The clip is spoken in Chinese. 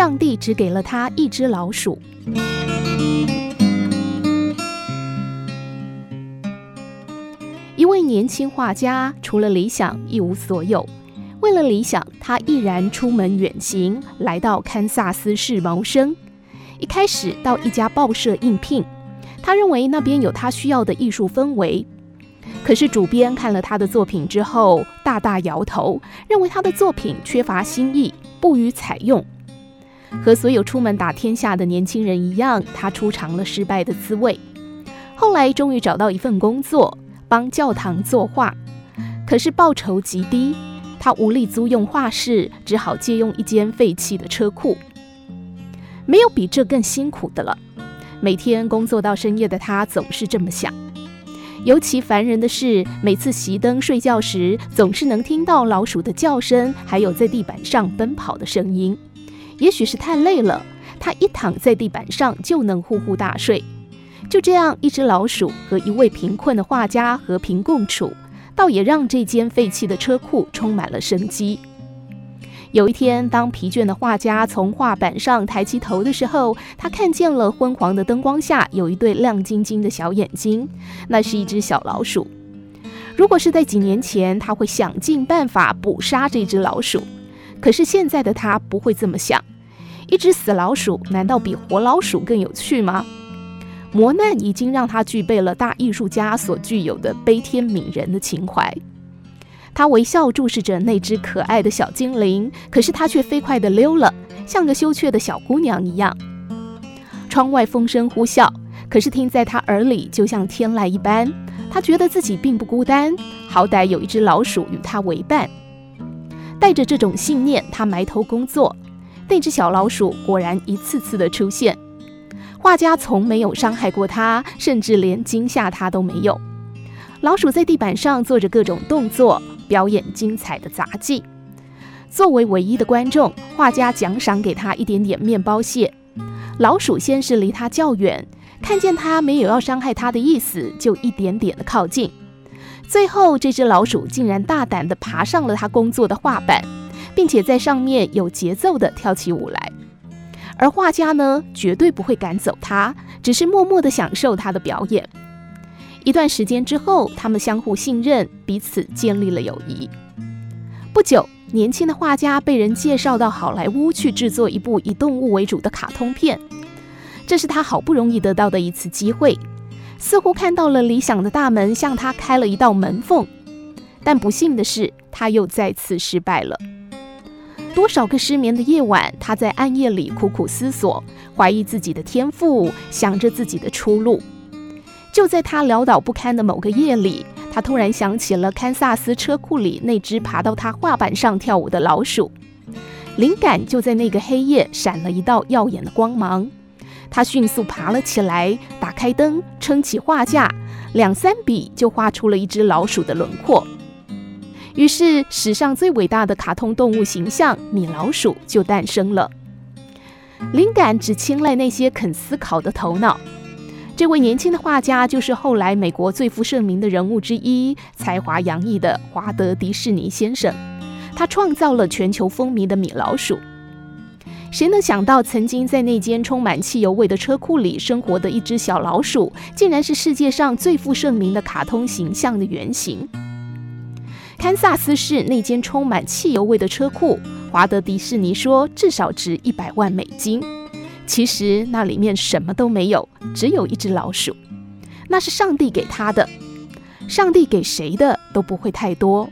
上帝只给了他一只老鼠。一位年轻画家除了理想一无所有，为了理想，他毅然出门远行，来到堪萨斯市谋生。一开始到一家报社应聘，他认为那边有他需要的艺术氛围。可是主编看了他的作品之后，大大摇头，认为他的作品缺乏新意，不予采用。和所有出门打天下的年轻人一样，他尝尝了失败的滋味。后来终于找到一份工作，帮教堂作画，可是报酬极低，他无力租用画室，只好借用一间废弃的车库。没有比这更辛苦的了。每天工作到深夜的他总是这么想。尤其烦人的是，每次熄灯睡觉时，总是能听到老鼠的叫声，还有在地板上奔跑的声音。也许是太累了，他一躺在地板上就能呼呼大睡。就这样，一只老鼠和一位贫困的画家和平共处，倒也让这间废弃的车库充满了生机。有一天，当疲倦的画家从画板上抬起头的时候，他看见了昏黄的灯光下有一对亮晶晶的小眼睛，那是一只小老鼠。如果是在几年前，他会想尽办法捕杀这只老鼠，可是现在的他不会这么想。一只死老鼠难道比活老鼠更有趣吗？磨难已经让他具备了大艺术家所具有的悲天悯人的情怀。他微笑注视着那只可爱的小精灵，可是他却飞快地溜了，像个羞怯的小姑娘一样。窗外风声呼啸，可是听在他耳里就像天籁一般。他觉得自己并不孤单，好歹有一只老鼠与他为伴。带着这种信念，他埋头工作。那只小老鼠果然一次次的出现。画家从没有伤害过他，甚至连惊吓他都没有。老鼠在地板上做着各种动作。表演精彩的杂技。作为唯一的观众，画家奖赏给他一点点面包屑。老鼠先是离他较远，看见他没有要伤害他的意思，就一点点的靠近。最后，这只老鼠竟然大胆地爬上了他工作的画板，并且在上面有节奏地跳起舞来。而画家呢，绝对不会赶走他，只是默默地享受他的表演。一段时间之后，他们相互信任，彼此建立了友谊。不久，年轻的画家被人介绍到好莱坞去制作一部以动物为主的卡通片，这是他好不容易得到的一次机会，似乎看到了理想的大门向他开了一道门缝。但不幸的是，他又再次失败了。多少个失眠的夜晚，他在暗夜里苦苦思索，怀疑自己的天赋，想着自己的出路。就在他潦倒不堪的某个夜里，他突然想起了堪萨斯车库里那只爬到他画板上跳舞的老鼠。灵感就在那个黑夜闪了一道耀眼的光芒。他迅速爬了起来，打开灯，撑起画架，两三笔就画出了一只老鼠的轮廓。于是，史上最伟大的卡通动物形象——米老鼠就诞生了。灵感只青睐那些肯思考的头脑。这位年轻的画家就是后来美国最负盛名的人物之一，才华洋溢的华德·迪士尼先生。他创造了全球风靡的米老鼠。谁能想到，曾经在那间充满汽油味的车库里生活的一只小老鼠，竟然是世界上最负盛名的卡通形象的原型？堪萨斯市那间充满汽油味的车库，华德·迪士尼说至少值一百万美金。其实那里面什么都没有，只有一只老鼠。那是上帝给他的，上帝给谁的都不会太多。